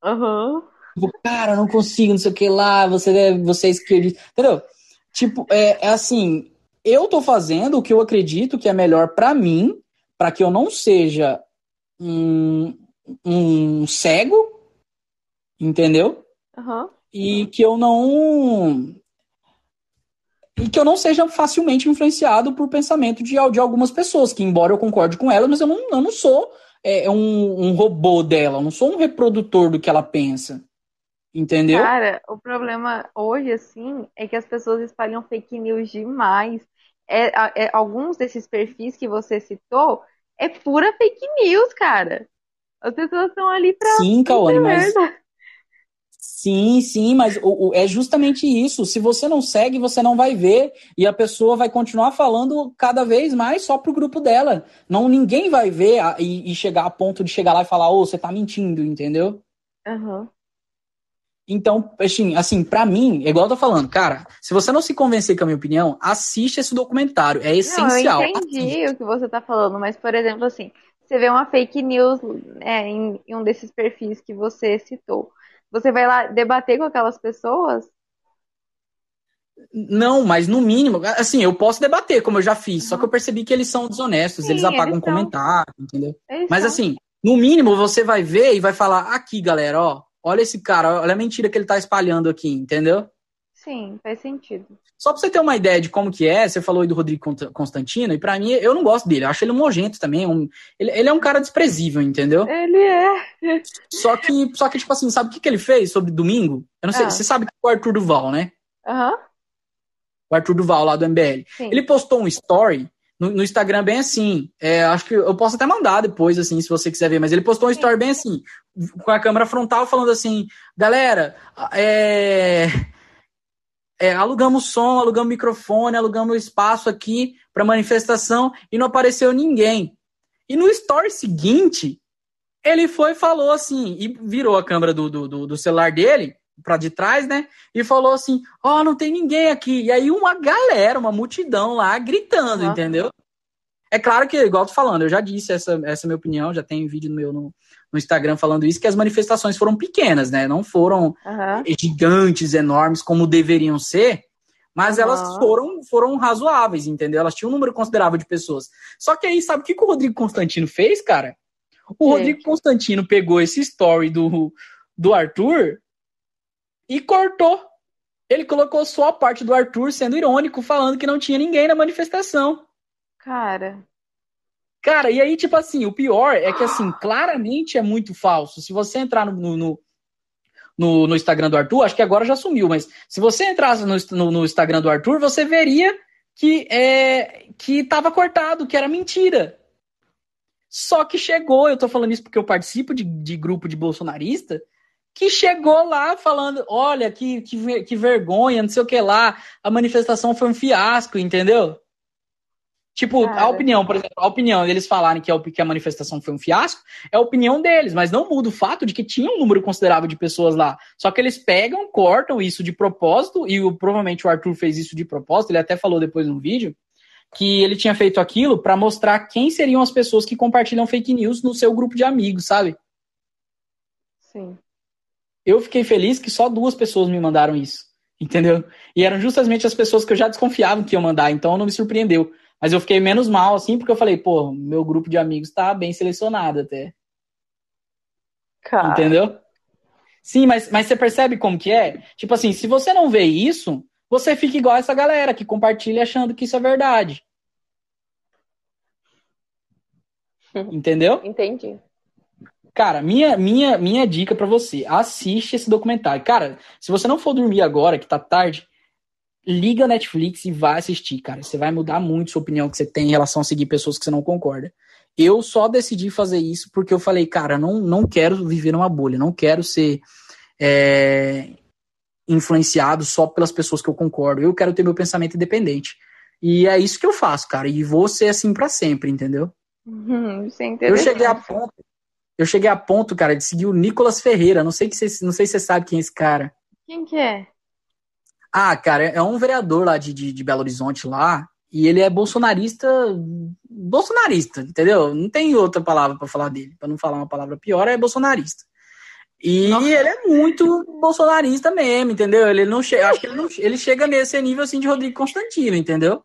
Aham. Uhum. Tipo, cara, não consigo, não sei o que lá, você é, você é esquerdista. Entendeu? Tipo, é, é assim, eu tô fazendo o que eu acredito que é melhor para mim, para que eu não seja um, um cego, entendeu? Uhum. E que eu não. E que eu não seja facilmente influenciado por pensamento de, de algumas pessoas, que embora eu concorde com elas, mas eu não, eu não sou é, um, um robô dela, eu não sou um reprodutor do que ela pensa. Entendeu? Cara, o problema hoje, assim, é que as pessoas espalham fake news demais. É, é, alguns desses perfis que você citou é pura fake news, cara. As pessoas estão ali pra. Sim, Cauane, mas. Sim, sim, mas o, o, é justamente isso. Se você não segue, você não vai ver. E a pessoa vai continuar falando cada vez mais só pro grupo dela. Não Ninguém vai ver a, e, e, chegar a ponto de chegar lá e falar, ô, oh, você tá mentindo, entendeu? Uhum. Então, assim, assim para mim, é igual eu tô falando, cara, se você não se convencer com a minha opinião, assiste esse documentário, é essencial. Não, eu entendi assiste. o que você tá falando, mas, por exemplo, assim, você vê uma fake news é, em, em um desses perfis que você citou, você vai lá debater com aquelas pessoas? Não, mas no mínimo, assim, eu posso debater, como eu já fiz, uhum. só que eu percebi que eles são desonestos, Sim, eles apagam eles comentário, entendeu? Eles mas são. assim, no mínimo você vai ver e vai falar, aqui, galera, ó, olha esse cara, olha a mentira que ele tá espalhando aqui, entendeu? Sim, faz sentido. Só pra você ter uma ideia de como que é, você falou aí do Rodrigo Constantino, e para mim, eu não gosto dele, eu acho ele um nojento também, um, ele, ele, é um cara desprezível, entendeu? Ele é. Só que, só que tipo assim, sabe o que, que ele fez sobre domingo? Eu não sei, ah. você sabe que é o Arthur Duval, né? Aham. Uhum. O Arthur Duval, lá do MBL. Sim. Ele postou um story no, no, Instagram bem assim. É, acho que eu posso até mandar depois, assim, se você quiser ver, mas ele postou um story bem assim, com a câmera frontal, falando assim, galera, é é, alugamos som, alugamos microfone, alugamos espaço aqui para manifestação e não apareceu ninguém. E no story seguinte, ele foi e falou assim, e virou a câmera do, do, do celular dele para de trás, né? E falou assim: Ó, oh, não tem ninguém aqui. E aí uma galera, uma multidão lá gritando, uhum. entendeu? É claro que, igual eu tô falando, eu já disse essa, essa é minha opinião, já tem vídeo meu no, no Instagram falando isso, que as manifestações foram pequenas, né? Não foram uhum. gigantes, enormes, como deveriam ser, mas uhum. elas foram, foram razoáveis, entendeu? Elas tinham um número considerável de pessoas. Só que aí, sabe o que, que o Rodrigo Constantino fez, cara? O Sim. Rodrigo Constantino pegou esse story do, do Arthur e cortou. Ele colocou só a parte do Arthur sendo irônico, falando que não tinha ninguém na manifestação. Cara. Cara, e aí, tipo assim, o pior é que, assim, claramente é muito falso. Se você entrar no, no, no, no Instagram do Arthur, acho que agora já sumiu, mas se você entrasse no, no, Instagram do Arthur, você veria que é, que tava cortado, que era mentira. Só que chegou, eu tô falando isso porque eu participo de, de grupo de bolsonarista, que chegou lá falando, olha, que, que, que vergonha, não sei o que lá, a manifestação foi um fiasco, entendeu? Tipo, Cara. a opinião, por exemplo, a opinião deles falarem que a, que a manifestação foi um fiasco é a opinião deles, mas não muda o fato de que tinha um número considerável de pessoas lá. Só que eles pegam, cortam isso de propósito, e o, provavelmente o Arthur fez isso de propósito, ele até falou depois no vídeo, que ele tinha feito aquilo para mostrar quem seriam as pessoas que compartilham fake news no seu grupo de amigos, sabe? Sim. Eu fiquei feliz que só duas pessoas me mandaram isso, entendeu? E eram justamente as pessoas que eu já desconfiava que iam mandar, então não me surpreendeu. Mas eu fiquei menos mal, assim, porque eu falei, pô, meu grupo de amigos tá bem selecionado até. Cara. Entendeu? Sim, mas, mas você percebe como que é? Tipo assim, se você não vê isso, você fica igual essa galera que compartilha achando que isso é verdade. Entendeu? Entendi. Cara, minha, minha, minha dica para você, assiste esse documentário. Cara, se você não for dormir agora, que tá tarde, liga a Netflix e vai assistir, cara. Você vai mudar muito sua opinião que você tem em relação a seguir pessoas que você não concorda. Eu só decidi fazer isso porque eu falei, cara, não, não quero viver numa bolha, não quero ser é, influenciado só pelas pessoas que eu concordo. Eu quero ter meu pensamento independente. E é isso que eu faço, cara. E vou ser assim para sempre, entendeu? Uhum, eu cheguei a ponto, eu cheguei a ponto, cara, de seguir o Nicolas Ferreira. Não sei que você, não sei se você sabe quem é esse cara. Quem que é? Ah, cara, é um vereador lá de, de, de Belo Horizonte lá, e ele é bolsonarista, bolsonarista, entendeu? Não tem outra palavra para falar dele, para não falar uma palavra pior, é bolsonarista. E Nossa. ele é muito bolsonarista mesmo, entendeu? Ele não chega, acho que ele, não, ele chega nesse nível assim de Rodrigo Constantino, entendeu?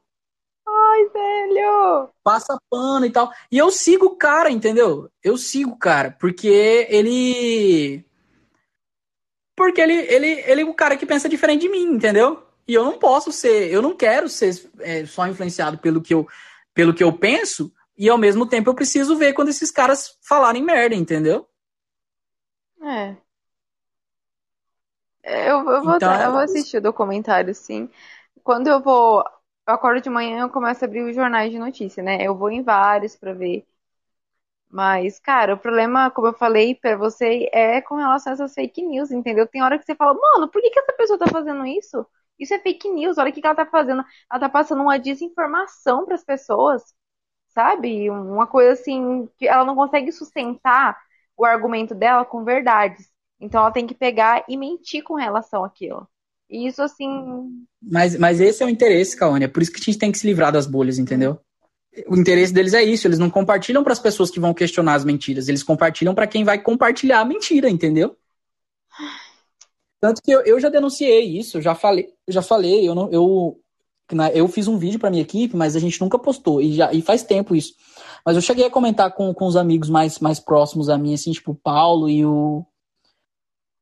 Ai, velho! Passa pano e tal. E eu sigo o cara, entendeu? Eu sigo o cara, porque ele porque ele, ele, ele é o cara que pensa diferente de mim, entendeu? E eu não posso ser, eu não quero ser é, só influenciado pelo que, eu, pelo que eu penso, e ao mesmo tempo eu preciso ver quando esses caras falarem merda, entendeu? É. Eu, eu, vou, então, eu vou assistir o documentário, sim. Quando eu vou. Eu acordo de manhã eu começo a abrir os jornais de notícia, né? Eu vou em vários para ver mas, cara, o problema, como eu falei para você, é com relação a essas fake news, entendeu? Tem hora que você fala, mano, por que, que essa pessoa tá fazendo isso? Isso é fake news, olha o que, que ela tá fazendo. Ela tá passando uma desinformação para as pessoas, sabe? Uma coisa assim, que ela não consegue sustentar o argumento dela com verdades. Então ela tem que pegar e mentir com relação àquilo. E isso, assim. Mas, mas esse é o interesse, Kawane. É por isso que a gente tem que se livrar das bolhas, entendeu? O interesse deles é isso, eles não compartilham para as pessoas que vão questionar as mentiras, eles compartilham para quem vai compartilhar a mentira, entendeu? Tanto que eu, eu já denunciei isso, eu já falei, eu já falei, eu não, eu, eu fiz um vídeo para minha equipe, mas a gente nunca postou e já e faz tempo isso. Mas eu cheguei a comentar com, com os amigos mais mais próximos a mim, assim, tipo o Paulo e o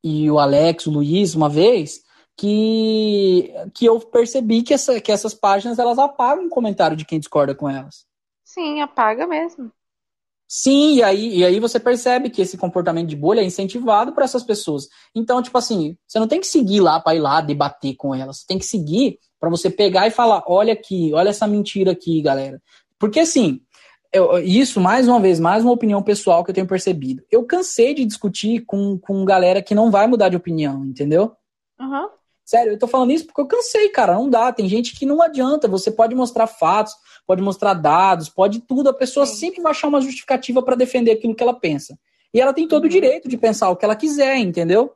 e o Alex, o Luiz, uma vez, que, que eu percebi que, essa, que essas páginas elas apagam o comentário de quem discorda com elas. Sim, apaga mesmo. Sim, e aí, e aí você percebe que esse comportamento de bolha é incentivado por essas pessoas. Então, tipo assim, você não tem que seguir lá para ir lá debater com elas. Você tem que seguir para você pegar e falar: olha aqui, olha essa mentira aqui, galera. Porque assim, eu, isso, mais uma vez, mais uma opinião pessoal que eu tenho percebido. Eu cansei de discutir com, com galera que não vai mudar de opinião, entendeu? Uhum. Sério, eu tô falando isso porque eu cansei, cara. Não dá. Tem gente que não adianta. Você pode mostrar fatos, pode mostrar dados, pode tudo. A pessoa Sim. sempre vai achar uma justificativa para defender aquilo que ela pensa. E ela tem todo o uhum. direito de pensar o que ela quiser, entendeu?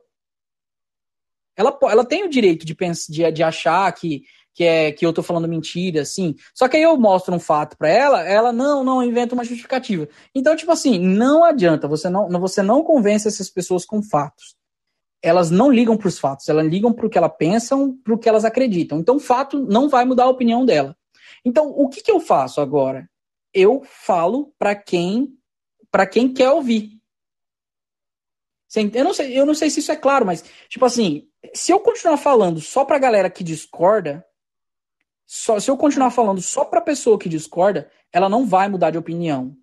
Ela, ela tem o direito de, pensar, de, de achar que, que, é, que eu tô falando mentira, assim. Só que aí eu mostro um fato para ela, ela não, não inventa uma justificativa. Então, tipo assim, não adianta. Você não, você não convence essas pessoas com fatos elas não ligam para os fatos, elas ligam para o que elas pensam, para o que elas acreditam. Então, o fato não vai mudar a opinião dela. Então, o que, que eu faço agora? Eu falo para quem para quem quer ouvir. Eu não, sei, eu não sei se isso é claro, mas, tipo assim, se eu continuar falando só pra galera que discorda, só, se eu continuar falando só pra pessoa que discorda, ela não vai mudar de opinião.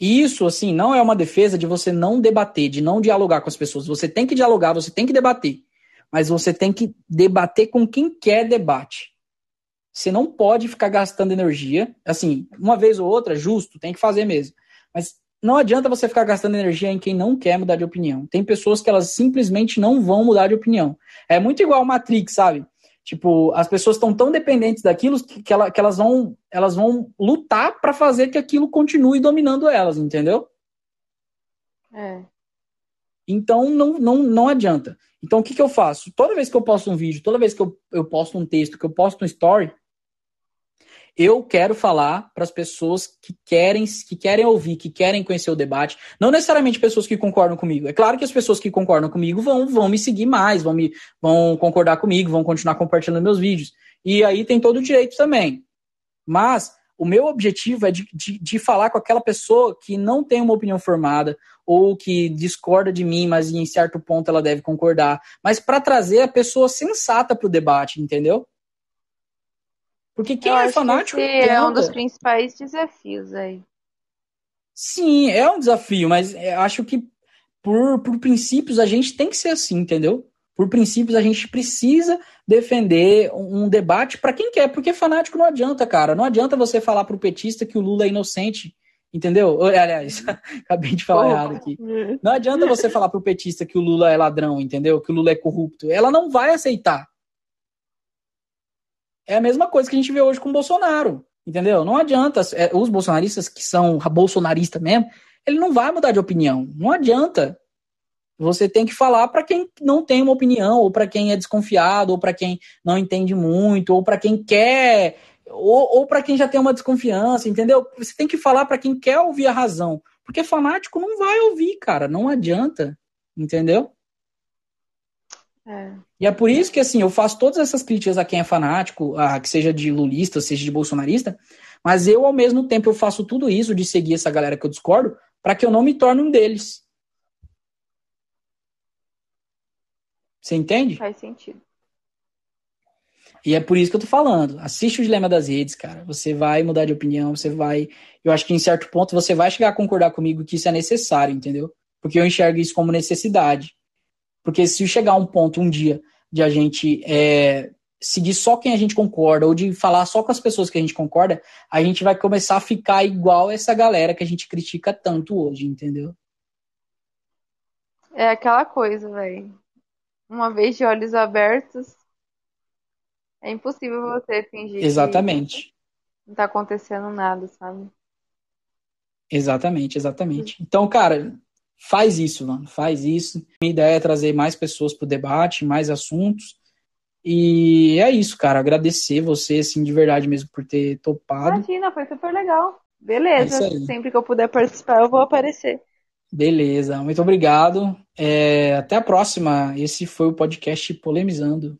Isso, assim, não é uma defesa de você não debater, de não dialogar com as pessoas. Você tem que dialogar, você tem que debater. Mas você tem que debater com quem quer debate. Você não pode ficar gastando energia. Assim, uma vez ou outra, justo, tem que fazer mesmo. Mas não adianta você ficar gastando energia em quem não quer mudar de opinião. Tem pessoas que elas simplesmente não vão mudar de opinião. É muito igual Matrix, sabe? Tipo, as pessoas estão tão dependentes daquilo que, que, ela, que elas, vão, elas vão lutar para fazer que aquilo continue dominando elas, entendeu? É. Então não, não, não adianta. Então o que, que eu faço? Toda vez que eu posto um vídeo, toda vez que eu, eu posto um texto, que eu posto um story, eu quero falar para as pessoas que querem, que querem ouvir, que querem conhecer o debate. Não necessariamente pessoas que concordam comigo. É claro que as pessoas que concordam comigo vão, vão me seguir mais, vão, me, vão concordar comigo, vão continuar compartilhando meus vídeos. E aí tem todo o direito também. Mas o meu objetivo é de, de, de falar com aquela pessoa que não tem uma opinião formada ou que discorda de mim, mas em certo ponto ela deve concordar. Mas para trazer a pessoa sensata para o debate, entendeu? Porque quem eu é fanático. Que é um dos principais desafios aí. Sim, é um desafio, mas acho que por, por princípios a gente tem que ser assim, entendeu? Por princípios a gente precisa defender um, um debate para quem quer, porque fanático não adianta, cara. Não adianta você falar pro petista que o Lula é inocente, entendeu? Aliás, acabei de falar oh. errado aqui. Não adianta você falar pro petista que o Lula é ladrão, entendeu? Que o Lula é corrupto. Ela não vai aceitar. É a mesma coisa que a gente vê hoje com o Bolsonaro. Entendeu? Não adianta. É, os bolsonaristas que são bolsonaristas mesmo, ele não vai mudar de opinião. Não adianta. Você tem que falar para quem não tem uma opinião, ou para quem é desconfiado, ou para quem não entende muito, ou para quem quer, ou, ou para quem já tem uma desconfiança, entendeu? Você tem que falar para quem quer ouvir a razão. Porque fanático não vai ouvir, cara. Não adianta. Entendeu? É. E é por isso que assim, eu faço todas essas críticas a quem é fanático, a, que seja de lulista, seja de bolsonarista, mas eu, ao mesmo tempo, eu faço tudo isso de seguir essa galera que eu discordo, para que eu não me torne um deles. Você entende? Faz sentido. E é por isso que eu tô falando. Assiste o Dilema das Redes, cara. Você vai mudar de opinião, você vai. Eu acho que em certo ponto você vai chegar a concordar comigo que isso é necessário, entendeu? Porque eu enxergo isso como necessidade. Porque se chegar um ponto um dia de a gente é, seguir só quem a gente concorda, ou de falar só com as pessoas que a gente concorda, a gente vai começar a ficar igual essa galera que a gente critica tanto hoje, entendeu? É aquela coisa, velho. Uma vez de olhos abertos, é impossível você fingir Exatamente. que não tá acontecendo nada, sabe? Exatamente, exatamente. Então, cara, faz isso, mano, faz isso. Minha ideia é trazer mais pessoas pro debate, mais assuntos. E é isso, cara. Agradecer você, assim, de verdade mesmo, por ter topado. Imagina, foi super legal. Beleza, é sempre que eu puder participar, eu vou aparecer. Beleza, muito obrigado. É, até a próxima. Esse foi o podcast Polemizando.